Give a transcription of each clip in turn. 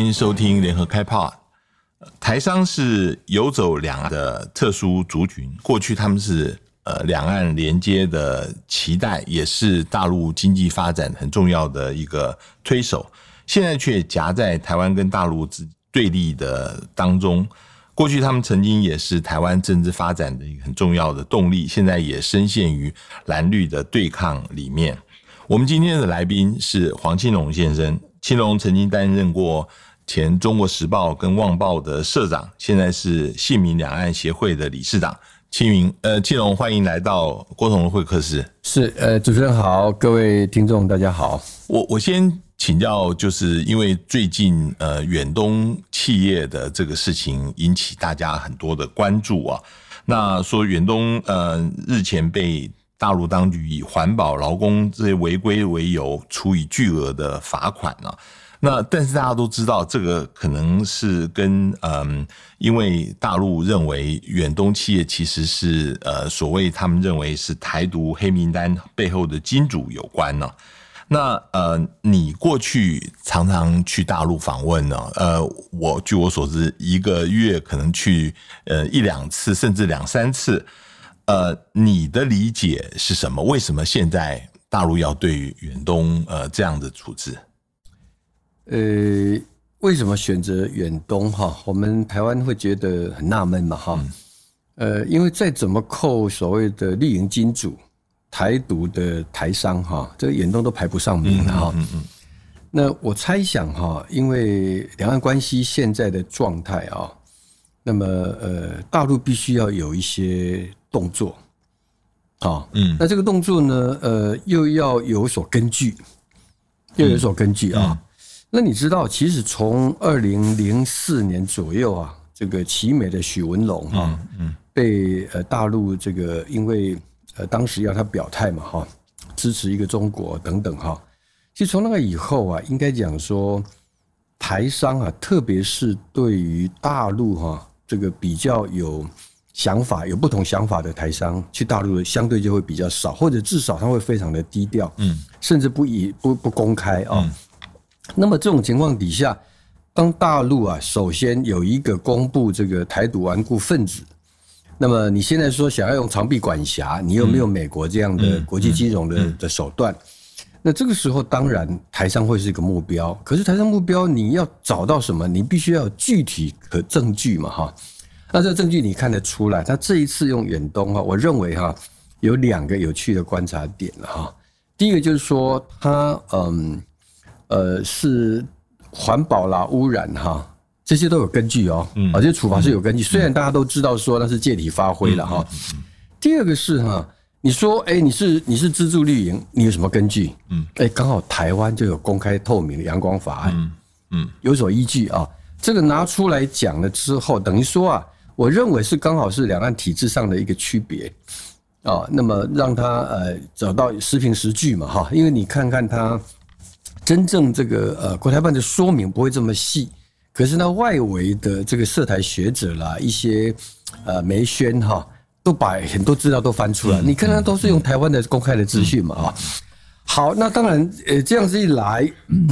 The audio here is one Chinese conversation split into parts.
欢迎收听联合开炮。台商是游走两岸的特殊族群，过去他们是呃两岸连接的脐带，也是大陆经济发展很重要的一个推手。现在却夹在台湾跟大陆之对立的当中。过去他们曾经也是台湾政治发展的一个很重要的动力，现在也深陷于蓝绿的对抗里面。我们今天的来宾是黄庆龙先生，庆龙曾经担任过前《中国时报》跟《旺报》的社长，现在是信民两岸协会的理事长。庆明，呃，庆龙，欢迎来到郭同的会客室。是，呃，主持人好，各位听众大家好。我我先。请教，就是因为最近呃远东企业的这个事情引起大家很多的关注啊。那说远东呃日前被大陆当局以环保、劳工这些违规为由，处以巨额的罚款了。那但是大家都知道，这个可能是跟嗯，因为大陆认为远东企业其实是呃所谓他们认为是台独黑名单背后的金主有关呢。那呃，你过去常常去大陆访问呢？呃，我据我所知，一个月可能去呃一两次，甚至两三次。呃，你的理解是什么？为什么现在大陆要对远东呃这样的处置？呃，为什么选择远东哈？我们台湾会觉得很纳闷嘛哈？呃，因为再怎么扣所谓的丽营金主。台独的台商哈，这个远东都排不上名哈。嗯嗯。那我猜想哈，因为两岸关系现在的状态啊，那么呃，大陆必须要有一些动作，啊，嗯，那这个动作呢，呃，又要有所根据，又有所根据啊。那你知道，其实从二零零四年左右啊，这个奇美的许文龙哈，嗯，被呃大陆这个因为。呃，当时要他表态嘛，哈，支持一个中国等等，哈。其实从那个以后啊，应该讲说，台商啊，特别是对于大陆哈，这个比较有想法、有不同想法的台商，去大陆的相对就会比较少，或者至少他会非常的低调，嗯，甚至不以不不公开啊。那么这种情况底下，当大陆啊，首先有一个公布这个台独顽固分子。那么你现在说想要用长臂管辖，你有没有美国这样的国际金融的的手段？那这个时候当然台商会是一个目标，可是台商目标你要找到什么？你必须要具体和证据嘛，哈。那这证据你看得出来？他这一次用远东哈，我认为哈有两个有趣的观察点了哈。第一个就是说他嗯呃是环保啦污染哈。这些都有根据哦，啊，这些处罚是有根据。虽然大家都知道说那是借题发挥了哈。第二个是哈，你说哎，你是你是资助绿营，你有什么根据？嗯，哎，刚好台湾就有公开透明的阳光法案，嗯，有所依据啊。这个拿出来讲了之后，等于说啊，我认为是刚好是两岸体制上的一个区别啊。那么让他呃找到实凭实据嘛哈，因为你看看他真正这个呃国台办的说明不会这么细。可是呢，外围的这个涉台学者啦，一些呃媒宣哈，都把很多资料都翻出来。你看，他都是用台湾的公开的资讯嘛啊。好，那当然，呃，这样子一来，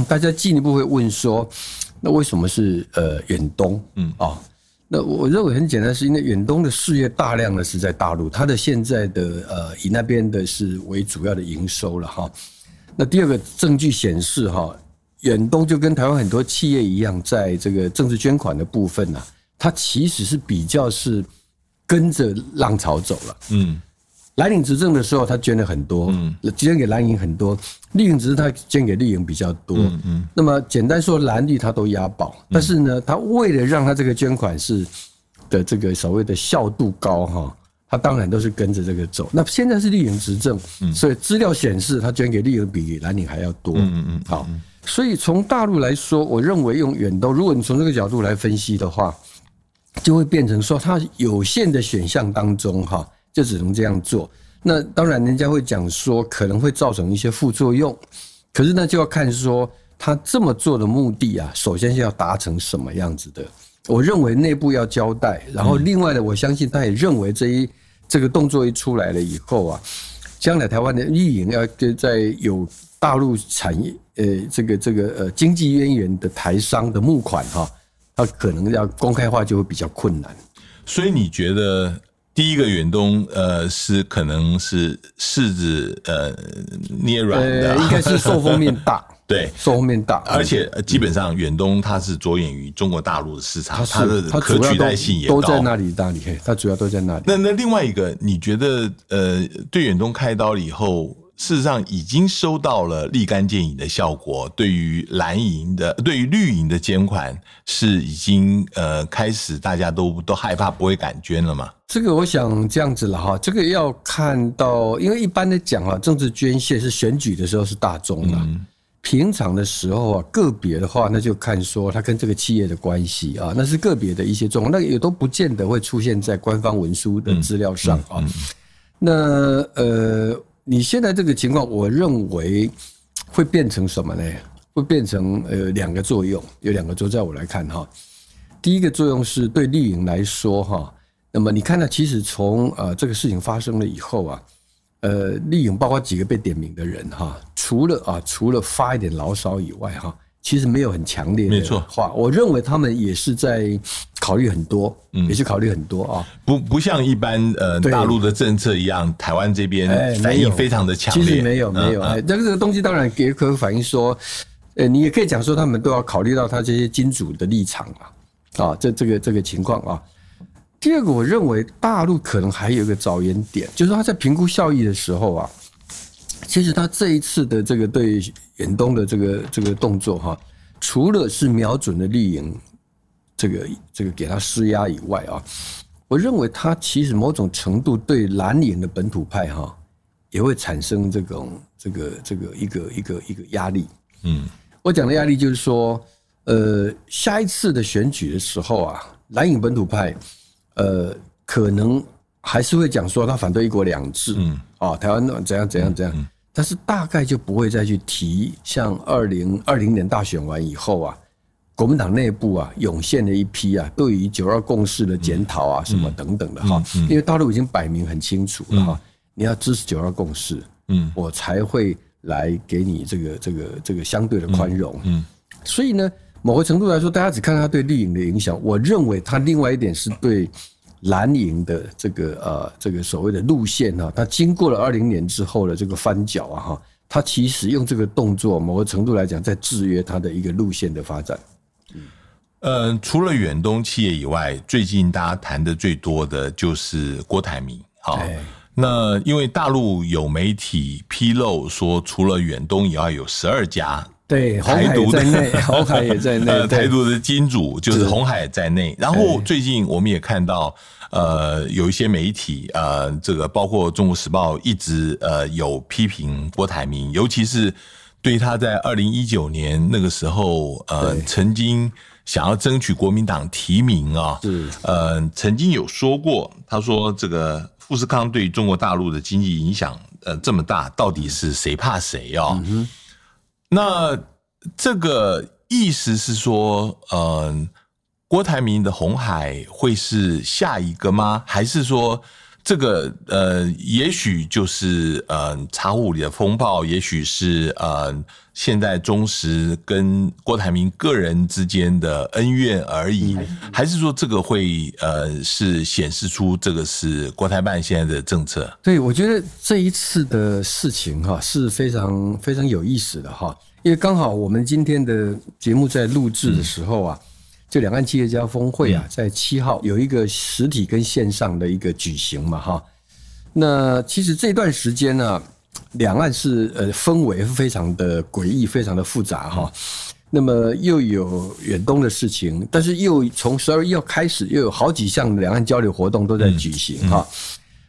大家进一步会问说，那为什么是呃远东？嗯啊，那我认为很简单，是因为远东的事业大量的是在大陆，它的现在的呃以那边的是为主要的营收了哈。那第二个证据显示哈。远东就跟台湾很多企业一样，在这个政治捐款的部分呢，它其实是比较是跟着浪潮走了。嗯，蓝领执政的时候，他捐了很多，嗯，捐给蓝营很多；绿营只是他捐给绿营比较多。嗯嗯。那么简单说，蓝绿他都押宝，但是呢，他为了让他这个捐款是的这个所谓的效度高哈，他当然都是跟着这个走。那现在是绿营执政，所以资料显示他捐给绿营比蓝领还要多。嗯嗯。好。所以从大陆来说，我认为用远东，如果你从这个角度来分析的话，就会变成说，它有限的选项当中，哈，就只能这样做。那当然，人家会讲说，可能会造成一些副作用。可是那，就要看说，他这么做的目的啊，首先是要达成什么样子的？我认为内部要交代，然后另外的，我相信他也认为这一这个动作一出来了以后啊。将来台湾的运营要跟在有大陆产业呃这个这个呃经济渊源的台商的募款哈，它可能要公开化就会比较困难。所以你觉得第一个远东呃是可能是柿子呃捏软的，应该是受封面大。对，受后面大，而且基本上远东它是着眼于中国大陆的市场，它的可取代性也都在那里，那里，它主要都在那里。那那另外一个，你觉得呃，对远东开刀了以后，事实上已经收到了立竿见影的效果，对于蓝营的、对于绿营的捐款是已经呃开始大家都都害怕不会敢捐了吗？这个我想这样子了哈，这个要看到，因为一般的讲啊，政治捐献是选举的时候是大众了。平常的时候啊，个别的话，那就看说他跟这个企业的关系啊，那是个别的一些状况，那也都不见得会出现在官方文书的资料上啊。那呃，你现在这个情况，我认为会变成什么呢？会变成呃两个作用，有两个作用，在我来看哈。第一个作用是对绿营来说哈，那么你看到其实从呃这个事情发生了以后啊。呃，利用包括几个被点名的人哈，除了啊，除了发一点牢骚以外哈，其实没有很强烈的话。我认为他们也是在考虑很多，嗯，也是考虑很多啊。不不像一般呃大陆的政策一样，台湾这边反应非常的强烈。其实没有没有，哎，但是这个东西当然也可以反映说，呃，你也可以讲说他们都要考虑到他这些金主的立场啊，啊，这这个这个情况啊。第二个，我认为大陆可能还有一个着眼点，就是他在评估效益的时候啊，其实他这一次的这个对远东的这个这个动作哈，除了是瞄准了绿营，这个这个给他施压以外啊，我认为他其实某种程度对蓝营的本土派哈，也会产生这种这个这个一个一个一个压力。嗯，我讲的压力就是说，呃，下一次的选举的时候啊，蓝营本土派。呃，可能还是会讲说他反对一国两制，嗯，啊，台湾怎样怎样怎样，但是大概就不会再去提像二零二零年大选完以后啊，国民党内部啊涌现了一批啊对于九二共识的检讨啊什么等等的哈，因为大陆已经摆明很清楚了哈，你要支持九二共识，嗯，我才会来给你这个这个这个相对的宽容，嗯，所以呢。某个程度来说，大家只看他对绿营的影响。我认为他另外一点是对蓝营的这个呃这个所谓的路线哈，他经过了二零年之后的这个翻脚啊哈，他其实用这个动作，某个程度来讲，在制约他的一个路线的发展。嗯，除了远东企业以外，最近大家谈的最多的就是郭台铭。好，那因为大陆有媒体披露说，除了远东以外，有十二家。对，台独在内，红海也在内。台独的金主就是红海在内。然后最近我们也看到，呃，有一些媒体，呃，这个包括《中国时报》一直呃有批评郭台铭，尤其是对他在二零一九年那个时候，呃，曾经想要争取国民党提名啊，是呃，曾经有说过，他说这个富士康对中国大陆的经济影响呃这么大，到底是谁怕谁啊？那这个意思是说，嗯，郭台铭的红海会是下一个吗？还是说，这个呃，也许就是呃，茶壶里的风暴，也许是呃，现在中石跟郭台铭个人之间的恩怨而已？还是说，这个会呃，是显示出这个是国台办现在的政策？对，我觉得这一次的事情哈是非常非常有意思的哈。因为刚好我们今天的节目在录制的时候啊，这两岸企业家峰会啊，在七号有一个实体跟线上的一个举行嘛，哈。那其实这段时间呢，两岸是呃氛围非常的诡异，非常的复杂哈。那么又有远东的事情，但是又从十二月一号开始，又有好几项两岸交流活动都在举行哈。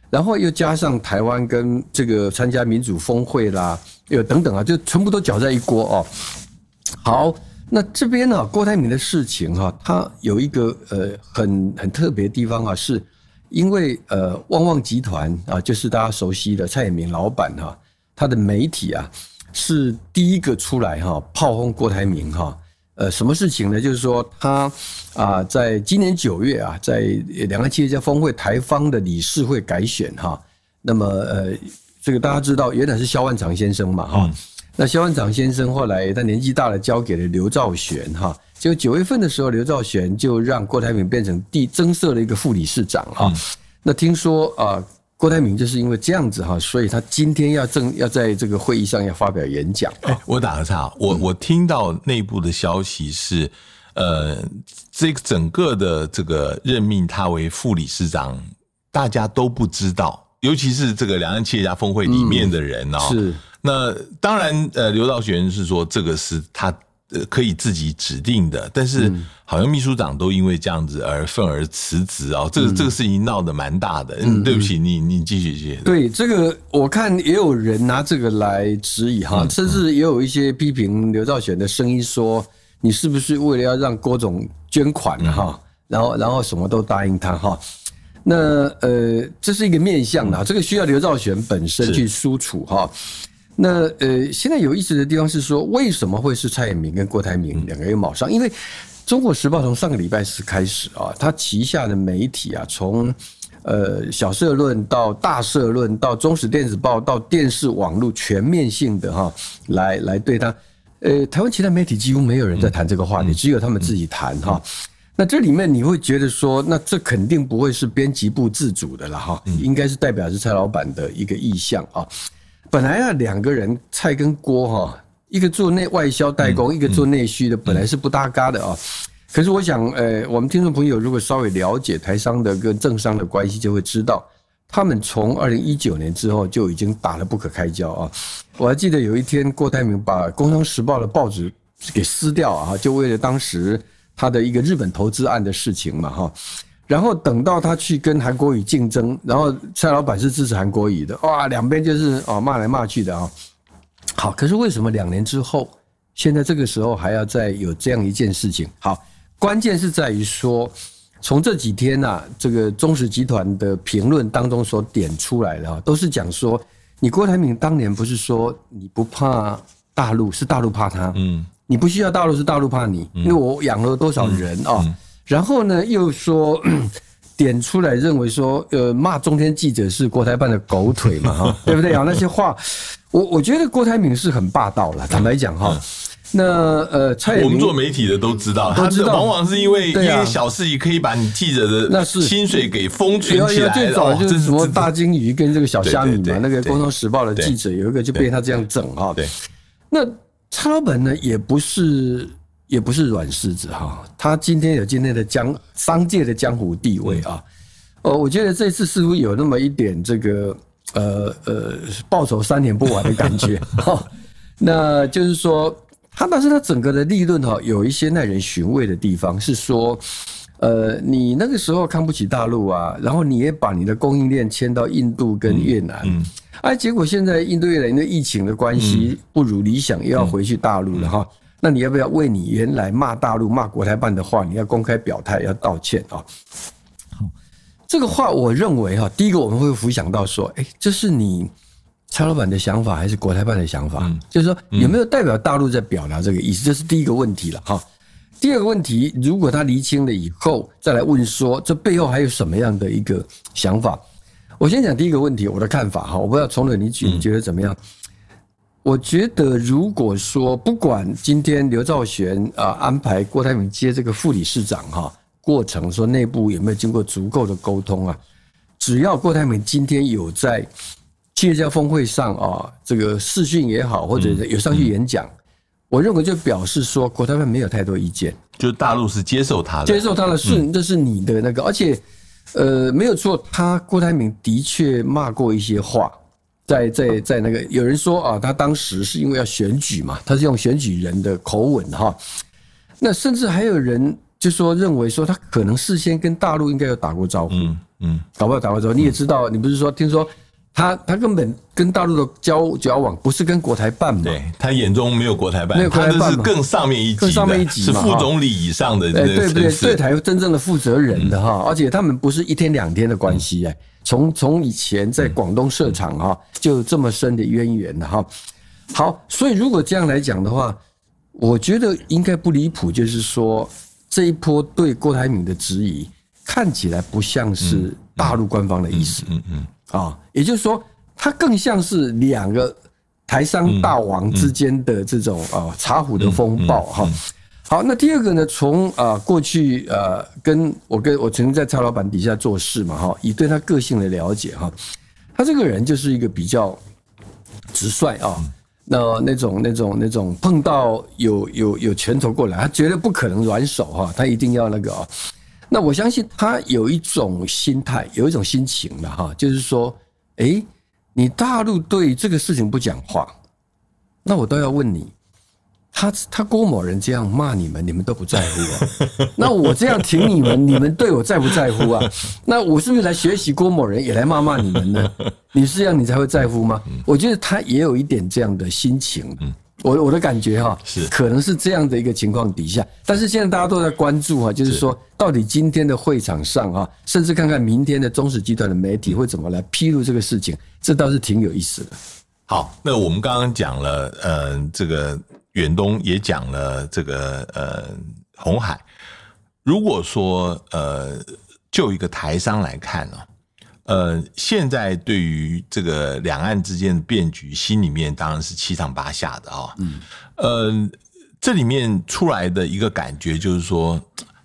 然后又加上台湾跟这个参加民主峰会啦。又等等啊，就全部都搅在一锅哦。好，那这边呢，郭台铭的事情哈，他有一个呃很很特别的地方啊，是因为呃旺旺集团啊，就是大家熟悉的蔡衍明老板哈，他的媒体啊是第一个出来哈炮轰郭台铭哈。呃，什么事情呢？就是说他啊，在今年九月啊，在两岸企业家峰会台方的理事会改选哈，那么呃。这个大家知道，原来是萧万长先生嘛，哈。那萧万长先生后来他年纪大了，交给了刘兆玄，哈。就九月份的时候，刘兆玄就让郭台铭变成第增设了一个副理事长，哈。那听说啊，郭台铭就是因为这样子哈，所以他今天要正要在这个会议上要发表演讲。哎，我打个岔，我我听到内部的消息是，呃，这个整个的这个任命他为副理事长，大家都不知道。尤其是这个两岸企业家峰会里面的人哦，是那当然，呃，刘道玄是说这个是他呃可以自己指定的，但是好像秘书长都因为这样子而愤而辞职哦，这个这个事情闹得蛮大的。嗯，对不起，你你继续继续。对这个，我看也有人拿这个来质疑哈，甚至也有一些批评刘兆玄的声音说，你是不是为了要让郭总捐款哈，然后然后什么都答应他哈。那呃，这是一个面向的，这个需要刘兆玄本身去输出哈。那呃，现在有意思的地方是说，为什么会是蔡衍明跟郭台铭两个人卯上？因为《中国时报》从上个礼拜四开始啊，它旗下的媒体啊，从呃小社论到大社论，到中时电子报，到电视网络，全面性的哈，来来对他。呃，台湾其他媒体几乎没有人在谈这个话题，只有他们自己谈哈。那这里面你会觉得说，那这肯定不会是编辑部自主的了哈，应该是代表是蔡老板的一个意向啊。本来啊，两个人菜跟锅哈，一个做内外销代工，一个做内需的，本来是不搭嘎的啊。可是我想，呃，我们听众朋友如果稍微了解台商的跟政商的关系，就会知道，他们从二零一九年之后就已经打得不可开交啊。我还记得有一天，郭台铭把《工商时报》的报纸给撕掉啊，就为了当时。他的一个日本投资案的事情嘛，哈，然后等到他去跟韩国瑜竞争，然后蔡老板是支持韩国瑜的，哇，两边就是哦骂来骂去的啊。好，可是为什么两年之后，现在这个时候还要再有这样一件事情？好，关键是在于说，从这几天呐，这个中石集团的评论当中所点出来的啊，都是讲说，你郭台铭当年不是说你不怕大陆，是大陆怕他，嗯。你不需要大陆是大陆怕你，因为我养了多少人啊？然后呢，又说 点出来认为说，呃，骂中天记者是国台办的狗腿嘛，哈，对不对啊？那些话，我我觉得郭台铭是很霸道了。坦白讲哈，那呃，我们做媒体的都知道，他往往是因为一些小事情可以把你记者的那是薪水给封存起来。最早就是什么大金鱼跟这个小虾米嘛，那个《工商时报》的记者有一个就被他这样整哈。对，那。蔡老板呢，也不是也不是软柿子哈，他今天有今天的江商界的江湖地位啊，哦，我觉得这次似乎有那么一点这个呃呃报仇三年不晚的感觉 哈，那就是说他但是他整个的利润哈有一些耐人寻味的地方，是说呃你那个时候看不起大陆啊，然后你也把你的供应链迁到印度跟越南。嗯哎，结果现在印度越南因为疫情的关系不如理想，又要回去大陆了哈。那你要不要为你原来骂大陆、骂国台办的话，你要公开表态，要道歉啊？好，这个话我认为哈，第一个我们会浮想到说，哎，这是你蔡老板的想法，还是国台办的想法？就是说有没有代表大陆在表达这个意思？这是第一个问题了哈。第二个问题，如果他厘清了以后，再来问说，这背后还有什么样的一个想法？我先讲第一个问题，我的看法哈，我不知道从哪你举，你觉得怎么样？我觉得如果说不管今天刘兆玄啊安排郭台铭接这个副理事长哈，过程说内部有没有经过足够的沟通啊？只要郭台铭今天有在企业家峰会上啊，这个视讯也好，或者有上去演讲，我认为就表示说郭台铭没有太多意见，就大陆是接受他的，接受他的是这是你的那个，而且。呃，没有错，他郭台铭的确骂过一些话，在在在那个有人说啊，他当时是因为要选举嘛，他是用选举人的口吻哈。那甚至还有人就说认为说他可能事先跟大陆应该有打过招呼，嗯嗯，搞不好打过招呼。你也知道，你不是说听说？他他根本跟大陆的交交往不是跟国台办嘛？对他眼中没有国台办，没有国台办是更上面一级，更上面一级是副总理以上的，对不对？对台真正的负责人的哈，而且他们不是一天两天的关系哎，从从以前在广东设厂哈，就这么深的渊源的哈。好，所以如果这样来讲的话，我觉得应该不离谱，就是说这一波对郭台铭的质疑，看起来不像是大陆官方的意思，嗯嗯。啊，也就是说，它更像是两个台商大王之间的这种啊茶壶的风暴哈。好，那第二个呢？从啊过去呃，跟我跟我曾经在蔡老板底下做事嘛哈，以对他个性的了解哈，他这个人就是一个比较直率啊，那那种那种那种碰到有有有拳头过来，他绝对不可能软手哈，他一定要那个啊。那我相信他有一种心态，有一种心情的哈，就是说，哎，你大陆对这个事情不讲话，那我倒要问你。他他郭某人这样骂你们，你们都不在乎啊？那我这样挺你们，你们对我在不在乎啊？那我是不是来学习郭某人，也来骂骂你们呢？你是这样，你才会在乎吗？我觉得他也有一点这样的心情。嗯我我的感觉哈，是可能是这样的一个情况底下，但是现在大家都在关注啊，就是说到底今天的会场上啊，甚至看看明天的中石集团的媒体会怎么来披露这个事情，这倒是挺有意思的。好，那我们刚刚讲了，呃，这个。远东也讲了这个呃红海，如果说呃就一个台商来看呢，呃现在对于这个两岸之间的变局，心里面当然是七上八下的啊。嗯，呃这里面出来的一个感觉就是说，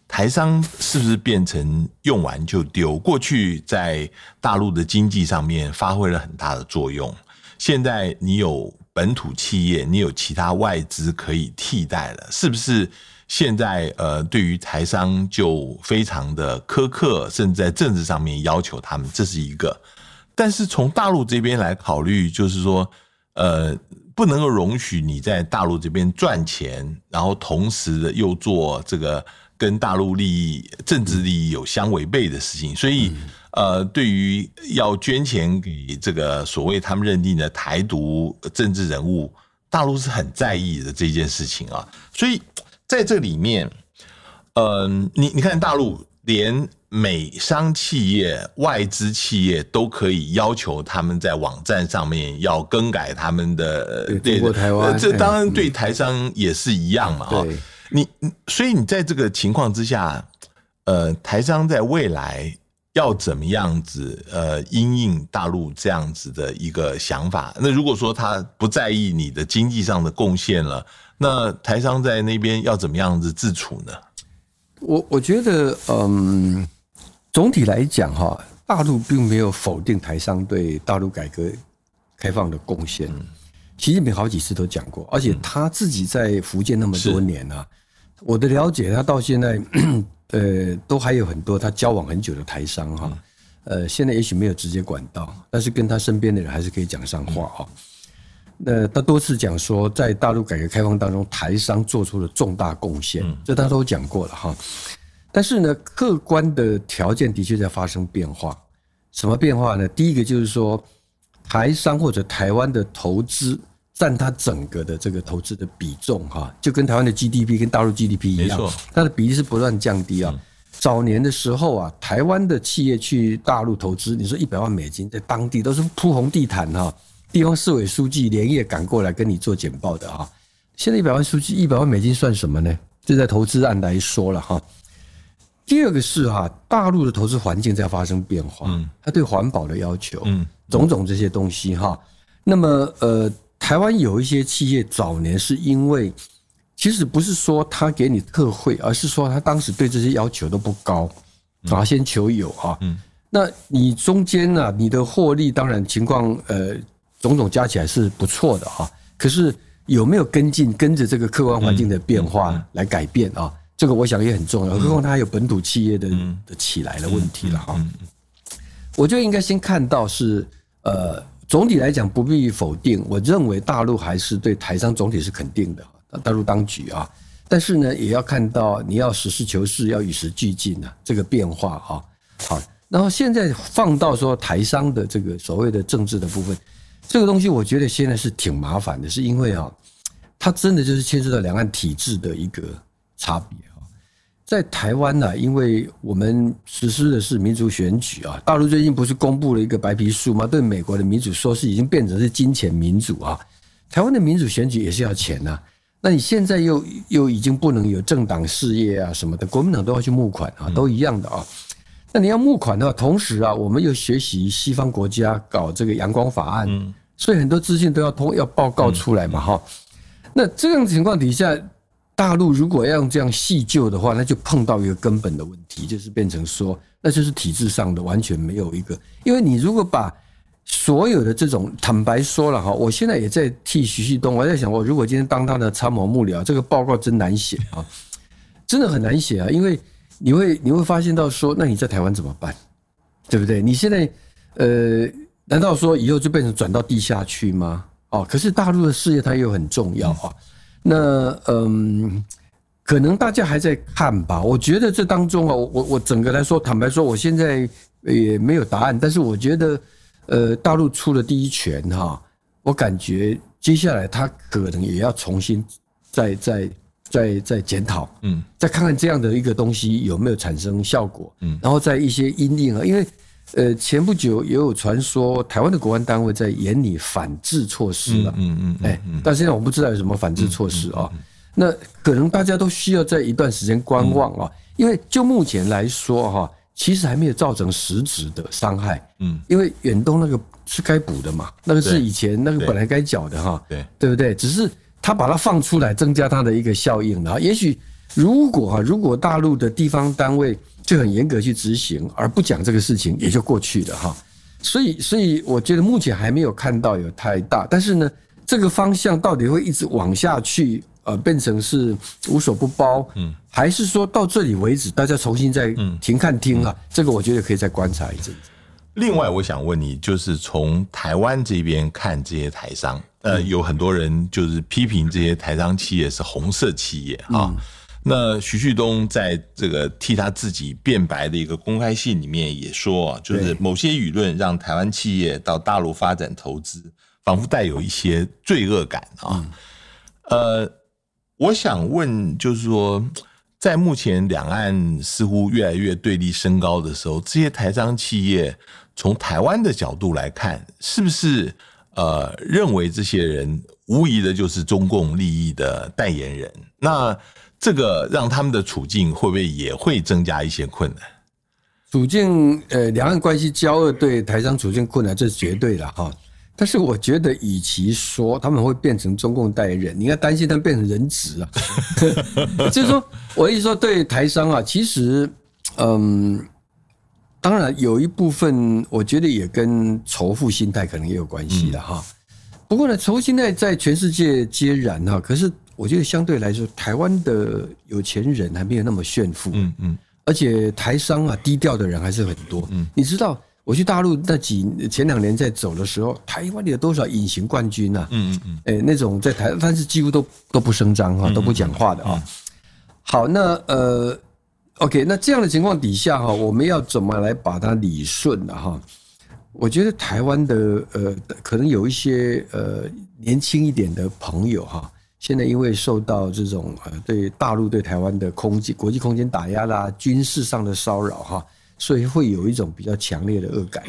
台商是不是变成用完就丢？过去在大陆的经济上面发挥了很大的作用，现在你有。本土企业，你有其他外资可以替代了，是不是？现在呃，对于台商就非常的苛刻，甚至在政治上面要求他们，这是一个。但是从大陆这边来考虑，就是说，呃，不能够容许你在大陆这边赚钱，然后同时又做这个跟大陆利益、政治利益有相违背的事情，所以。呃，对于要捐钱给这个所谓他们认定的台独政治人物，大陆是很在意的这件事情啊。所以在这里面，嗯，你你看大陆连美商企业、外资企业都可以要求他们在网站上面要更改他们的对台湾，这当然对台商也是一样嘛。啊，你所以你在这个情况之下，呃，台商在未来。要怎么样子？呃，因应大陆这样子的一个想法。那如果说他不在意你的经济上的贡献了，那台商在那边要怎么样子自处呢？我我觉得，嗯，总体来讲哈，大陆并没有否定台商对大陆改革开放的贡献。习近平好几次都讲过，而且他自己在福建那么多年啊，我的了解，他到现在。呃，都还有很多他交往很久的台商哈，呃，现在也许没有直接管道，但是跟他身边的人还是可以讲上话哈。那他多次讲说，在大陆改革开放当中，台商做出了重大贡献，这他都讲过了哈。但是呢，客观的条件的确在发生变化。什么变化呢？第一个就是说，台商或者台湾的投资。占它整个的这个投资的比重哈，就跟台湾的 GDP 跟大陆 GDP 一样，它的比例是不断降低啊。早年的时候啊，台湾的企业去大陆投资，你说一百万美金在当地都是铺红地毯哈，地方市委书记连夜赶过来跟你做简报的哈。现在一百万书记一百万美金算什么呢？就在投资案来说了哈。第二个是哈，大陆的投资环境在发生变化，嗯，他对环保的要求，嗯，种种这些东西哈。那么呃。台湾有一些企业早年是因为，其实不是说他给你特惠，而是说他当时对这些要求都不高，啊，先求有啊。嗯，那你中间呢，你的获利当然情况呃，种种加起来是不错的啊。可是有没有跟进跟着这个客观环境的变化来改变啊？这个我想也很重要。何况它还有本土企业的的起来的问题了哈。我就应该先看到是呃。总体来讲不必否定，我认为大陆还是对台商总体是肯定的，大陆当局啊，但是呢，也要看到你要实事求是，要与时俱进啊，这个变化啊，好，然后现在放到说台商的这个所谓的政治的部分，这个东西我觉得现在是挺麻烦的，是因为啊，它真的就是牵涉到两岸体制的一个差别。在台湾呢，因为我们实施的是民主选举啊，大陆最近不是公布了一个白皮书吗？对美国的民主说是已经变成是金钱民主啊，台湾的民主选举也是要钱呐。那你现在又又已经不能有政党事业啊什么的，国民党都要去募款啊，都一样的啊。那你要募款的话，同时啊，我们又学习西方国家搞这个阳光法案，所以很多资讯都要通要报告出来嘛，哈。那这样情况底下，大陆如果要用这样细究的话，那就碰到一个根本的问题，就是变成说，那就是体制上的完全没有一个，因为你如果把所有的这种坦白说了哈，我现在也在替徐旭东，我在想，我如果今天当他的参谋幕僚，这个报告真难写啊，真的很难写啊，因为。你会你会发现到说，那你在台湾怎么办？对不对？你现在呃，难道说以后就变成转到地下去吗？哦，可是大陆的事业它又很重要啊。那嗯，可能大家还在看吧。我觉得这当中啊，我我整个来说，坦白说，我现在也没有答案。但是我觉得，呃，大陆出了第一拳哈，我感觉接下来他可能也要重新再再。再再检讨，嗯，再看看这样的一个东西有没有产生效果，嗯，然后在一些因应啊，因为呃前不久也有传说台湾的国安单位在研拟反制措施了，嗯嗯，哎，但现在我不知道有什么反制措施啊，那可能大家都需要在一段时间观望啊，因为就目前来说哈，其实还没有造成实质的伤害，嗯，因为远东那个是该补的嘛，那个是以前那个本来该缴的哈，对，对。不对？只是。他把它放出来，增加它的一个效应然后。也许如果哈，如果大陆的地方单位就很严格去执行，而不讲这个事情，也就过去了哈。所以，所以我觉得目前还没有看到有太大。但是呢，这个方向到底会一直往下去，呃，变成是无所不包，嗯，还是说到这里为止，大家重新再停看听啊？这个我觉得可以再观察一阵子。另外，我想问你，就是从台湾这边看这些台商，呃，有很多人就是批评这些台商企业是红色企业啊。那徐旭东在这个替他自己辩白的一个公开信里面也说，就是某些舆论让台湾企业到大陆发展投资，仿佛带有一些罪恶感啊。呃，我想问，就是说，在目前两岸似乎越来越对立升高的时候，这些台商企业。从台湾的角度来看，是不是呃认为这些人无疑的就是中共利益的代言人？那这个让他们的处境会不会也会增加一些困难？处境呃，两岸关系交恶对台商处境困难，这是绝对的哈。但是我觉得，与其说他们会变成中共代言人，你要担心他们变成人质啊。就是说，我一说对台商啊，其实嗯。当然，有一部分我觉得也跟仇富心态可能也有关系的哈。不过呢，仇富心态在全世界皆然哈。可是我觉得相对来说，台湾的有钱人还没有那么炫富，嗯嗯。而且台商啊，低调的人还是很多。嗯，你知道我去大陆那几前两年在走的时候，台湾有多少隐形冠军啊？嗯嗯嗯。哎，那种在台，但是几乎都都不声张哈，都不讲话的啊。好，那呃。OK，那这样的情况底下哈，我们要怎么来把它理顺呢？哈，我觉得台湾的呃，可能有一些呃年轻一点的朋友哈，现在因为受到这种呃对大陆对台湾的空间国际空间打压啦，军事上的骚扰哈，所以会有一种比较强烈的恶感。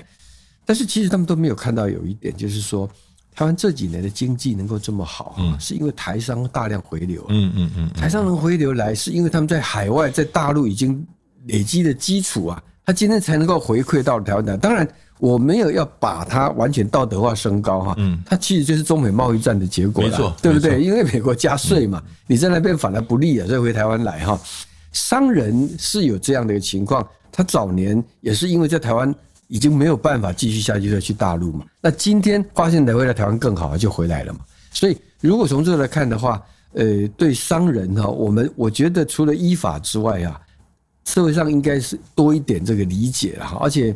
但是其实他们都没有看到有一点，就是说。台湾这几年的经济能够这么好，是因为台商大量回流。嗯嗯嗯，台商能回流来，是因为他们在海外、在大陆已经累积的基础啊，他今天才能够回馈到台湾来。当然，我没有要把它完全道德化升高哈。嗯，它其实就是中美贸易战的结果，没错，对不对？因为美国加税嘛，你在那边反而不利啊，所以回台湾来哈。商人是有这样的一个情况，他早年也是因为在台湾。已经没有办法继续下去，就去大陆嘛。那今天发现来回来台湾更好，就回来了嘛。所以如果从这个来看的话，呃，对商人哈，我们我觉得除了依法之外啊，社会上应该是多一点这个理解了哈。而且，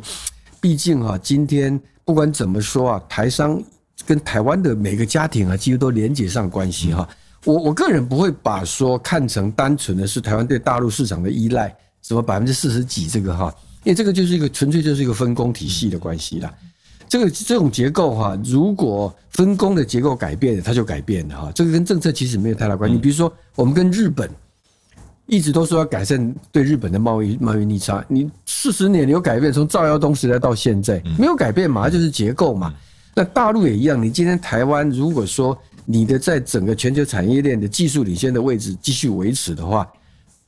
毕竟哈，今天不管怎么说啊，台商跟台湾的每个家庭啊，几乎都连接上关系哈。我我个人不会把说看成单纯的是台湾对大陆市场的依赖，什么百分之四十几这个哈。因为这个就是一个纯粹就是一个分工体系的关系啦。这个这种结构哈，如果分工的结构改变了，它就改变了哈。这个跟政策其实没有太大关系。比如说，我们跟日本一直都说要改善对日本的贸易贸易逆差，你四十年你有改变？从赵耀东时代到现在没有改变嘛？就是结构嘛。那大陆也一样，你今天台湾如果说你的在整个全球产业链的技术领先的位置继续维持的话。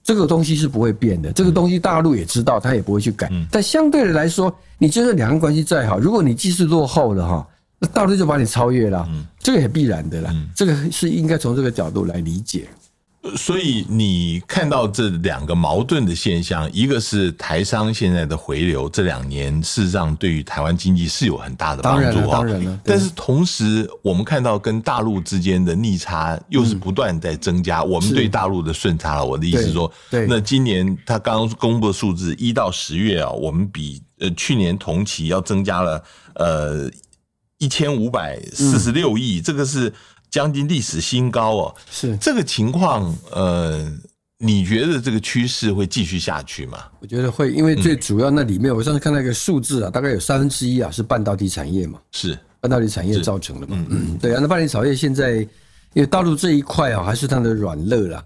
这个东西是不会变的，这个东西大陆也知道，他也不会去改。但相对的来说，你就算两岸关系再好，如果你技术落后了哈，那大陆就把你超越了，这个也必然的啦。这个是应该从这个角度来理解。所以你看到这两个矛盾的现象，一个是台商现在的回流，这两年事实上对于台湾经济是有很大的帮助啊。当然了，但是同时我们看到跟大陆之间的逆差又是不断在增加，我们对大陆的顺差了。我的意思是说，那今年他刚刚公布的数字，一到十月啊，我们比呃去年同期要增加了呃一千五百四十六亿，这个是。将近历史新高哦，是。这个情况，呃，你觉得这个趋势会继续下去吗？我觉得会，因为最主要那里面，我上次看到一个数字啊，大概有三分之一啊是半导体产业嘛，是。半导体产业造成的嘛，嗯，对啊，那半导体产业现在因为大陆这一块啊还是它的软肋啦，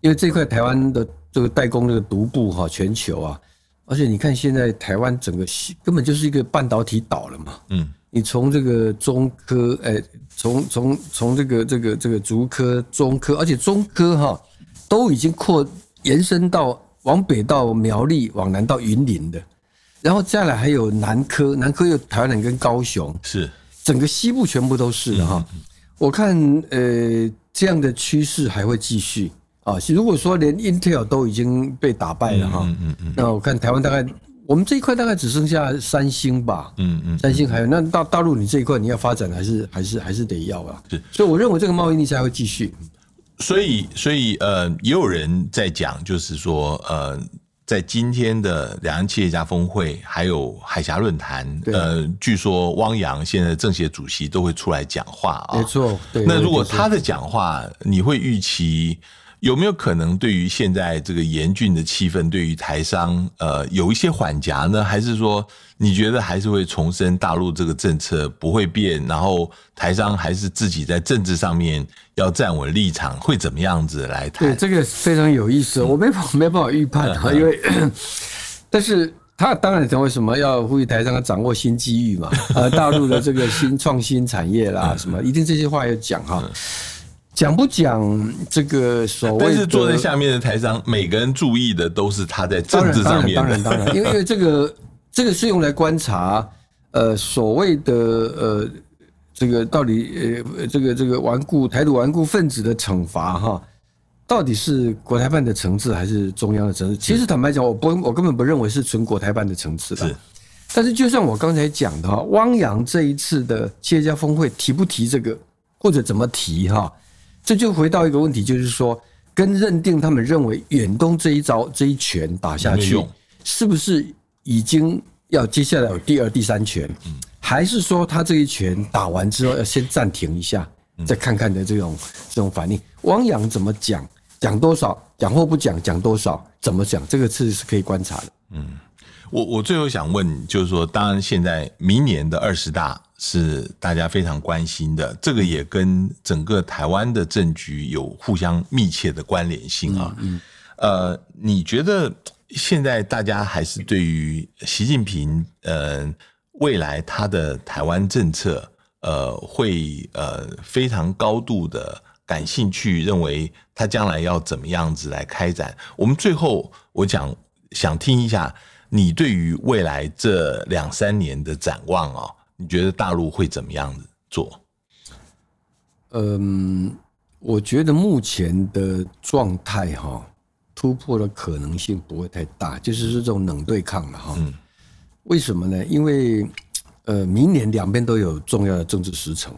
因为这块台湾的这个代工这个独步哈全球啊，而且你看现在台湾整个根本就是一个半导体岛了嘛，嗯。你从这个中科，哎，从从从这个这个这个竹科、中科，而且中科哈都已经扩延伸到往北到苗栗，往南到云林的，然后再来还有南科，南科有台南跟高雄，是整个西部全部都是的哈。我看呃这样的趋势还会继续啊。如果说连 Intel 都已经被打败了哈，嗯嗯那我看台湾大概。我们这一块大概只剩下三星吧，嗯嗯，三星还有那大大陆你这一块你要发展还是还是还是得要啊，是，所以我认为这个贸易逆差会继续。所以所以呃，也有人在讲，就是说呃，在今天的两岸企业家峰会还有海峡论坛，呃，据说汪洋现在政协主席都会出来讲话啊，没错。那如果他的讲话，你会预期？有没有可能对于现在这个严峻的气氛，对于台商呃有一些缓夹呢？还是说你觉得还是会重申大陆这个政策不会变，然后台商还是自己在政治上面要站稳立场，会怎么样子来谈？对，这个非常有意思，我没没办法预判啊，因为但是他当然讲为什么要呼吁台商要掌握新机遇嘛？呃，大陆的这个新创新产业啦，什么一定这些话要讲哈。讲不讲这个所谓？但是坐在下面的台商，每个人注意的都是他在政治上面。当然，当然，当然，因为因为这个 这个是用来观察，呃，所谓的呃，这个到底呃，这个这个顽固台独顽固分子的惩罚哈，到底是国台办的层次还是中央的层次？其实坦白讲，我不我根本不认为是纯国台办的层次的。但是就像我刚才讲的哈，汪洋这一次的企业家峰会提不提这个，或者怎么提哈？这就回到一个问题，就是说，跟认定他们认为远东这一招这一拳打下去，是不是已经要接下来有第二、第三拳？还是说他这一拳打完之后要先暂停一下，再看看的这种这种反应？汪洋怎么讲？讲多少？讲或不讲？讲多少？怎么讲？这个是是可以观察的。嗯。我我最后想问，就是说，当然现在明年的二十大是大家非常关心的，这个也跟整个台湾的政局有互相密切的关联性啊。嗯，呃，你觉得现在大家还是对于习近平呃未来他的台湾政策呃会呃非常高度的感兴趣，认为他将来要怎么样子来开展？我们最后我讲想听一下。你对于未来这两三年的展望啊，你觉得大陆会怎么样做？嗯，我觉得目前的状态哈，突破的可能性不会太大，就是这种冷对抗了哈。嗯。为什么呢？因为呃，明年两边都有重要的政治时程，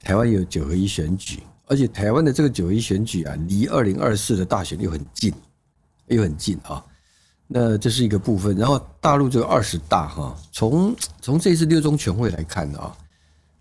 台湾有九合一选举，而且台湾的这个九合一选举啊，离二零二四的大选又很近，又很近啊。那这是一个部分，然后大陆这个二十大哈，从从这次六中全会来看啊，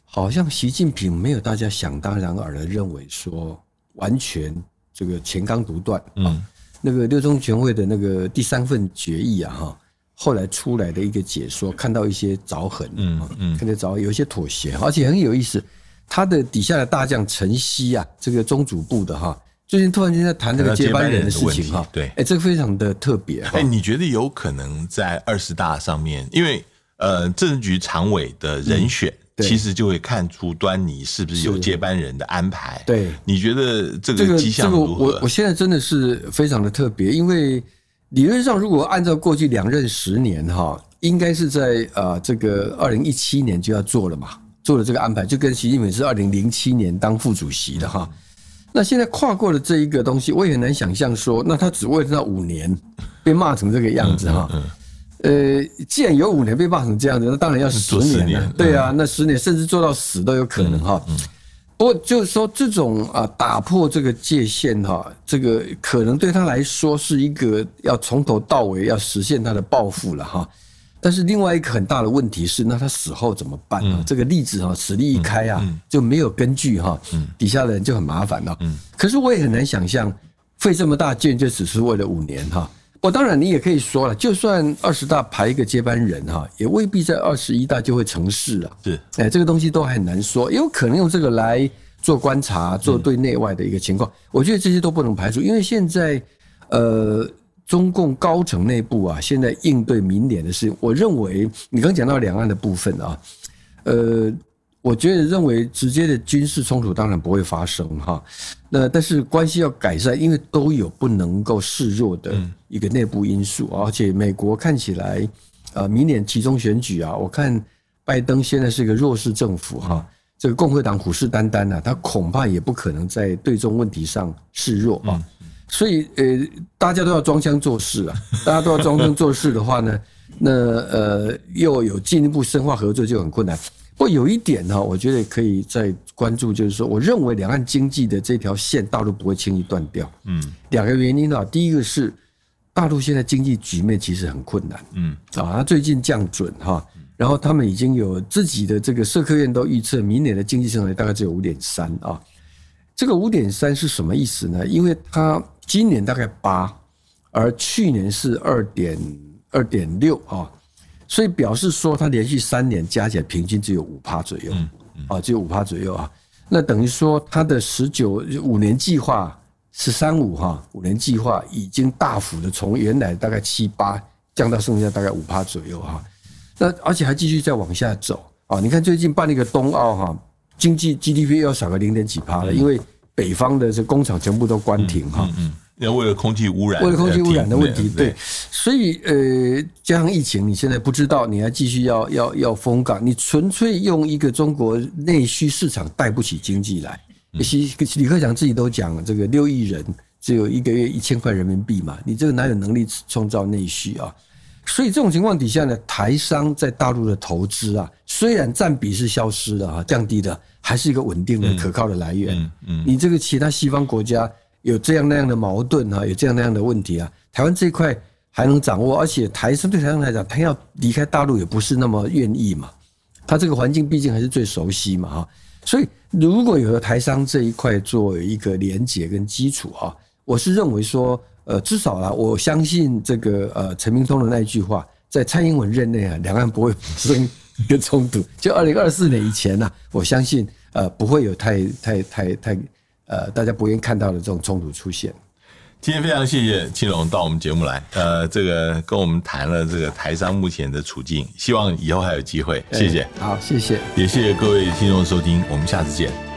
好像习近平没有大家想当然尔的认为说完全这个前纲独断啊。那个六中全会的那个第三份决议啊哈，后来出来的一个解说，看到一些凿痕，嗯嗯，看到凿有一些妥协，而且很有意思，他的底下的大将陈曦啊，这个中组部的哈。最近突然间在谈这个接班人的事情哈，对，哎，这个非常的特别。哎，你觉得有可能在二十大上面，因为呃，政治局常委的人选对其实就会看出端倪，是不是有接班人的安排？对，你觉得这这个个迹象这个如何？我我现在真的是非常的特别，因为理论上如果按照过去两任十年哈，应该是在呃这个二零一七年就要做了嘛，做了这个安排，就跟习近平是二零零七年当副主席的哈。那现在跨过了这一个东西，我也很难想象说，那他只为了那五年被骂成这个样子哈。嗯呃，既然有五年被骂成这样子，那当然要十年了。年对啊，那十年甚至做到死都有可能哈。不过就是说，这种啊打破这个界限哈，这个可能对他来说是一个要从头到尾要实现他的抱负了哈。但是另外一个很大的问题是，那他死后怎么办啊？这个例子哈，此例一开啊，就没有根据哈，底下的人就很麻烦了。可是我也很难想象，费这么大劲就只是为了五年哈。我当然你也可以说了，就算二十大排一个接班人哈，也未必在二十一大就会成事了。是哎，这个东西都很难说，也有可能用这个来做观察，做对内外的一个情况。我觉得这些都不能排除，因为现在呃，中共高层内部啊，现在应对明年的事，我认为你刚讲到两岸的部分啊，呃，我觉得认为直接的军事冲突当然不会发生哈，那但是关系要改善，因为都有不能够示弱的一个内部因素，而且美国看起来呃，明年集中选举啊，我看拜登现在是一个弱势政府哈。这个共和党虎视眈眈啊，他恐怕也不可能在对中问题上示弱啊，所以呃，大家都要装腔作势啊，大家都要装腔作势的话呢，那呃又有进一步深化合作就很困难。不过有一点呢，我觉得可以再关注，就是说，我认为两岸经济的这条线，大陆不会轻易断掉。嗯两个原因啊，第一个是大陆现在经济局面其实很困难。嗯啊，他最近降准哈，然后他们已经有自己的这个社科院都预测，明年的经济增长率大概只有五点三啊。这个五点三是什么意思呢？因为它今年大概八，而去年是二点二点六啊，所以表示说它连续三年加起来平均只有五趴左右啊，只有五趴左右啊。那等于说它的十九五年计划十三五哈，五年计划已经大幅的从原来大概七八降到剩下大概五趴左右哈。那而且还继续再往下走啊！你看最近办了一个冬奥哈，经济 GDP 又要少个零点几趴了，因为北方的这工厂全部都关停哈。嗯，要为了空气污染，为了空气污染的问题，对对，所以呃，加上疫情，你现在不知道，你还继续要要要封港，你纯粹用一个中国内需市场带不起经济来。李李克强自己都讲，这个六亿人只有一个月一千块人民币嘛，你这个哪有能力创造内需啊？所以这种情况底下呢，台商在大陆的投资啊，虽然占比是消失了啊，降低的，还是一个稳定的、可靠的来源。嗯嗯你这个其他西方国家有这样那样的矛盾啊，有这样那样的问题啊，台湾这一块还能掌握，而且台商对台湾来讲，他要离开大陆也不是那么愿意嘛，他这个环境毕竟还是最熟悉嘛哈，所以如果有了台商这一块作为一个连结跟基础啊，我是认为说。呃，至少啊，我相信这个呃陈明通的那一句话，在蔡英文任内啊，两岸不会发生一个冲突。就二零二四年以前呢、啊，我相信呃不会有太太太太呃大家不愿意看到的这种冲突出现。今天非常谢谢青龙到我们节目来，呃，这个跟我们谈了这个台商目前的处境，希望以后还有机会。谢谢，好，谢谢，也谢谢各位听众收听，我们下次见。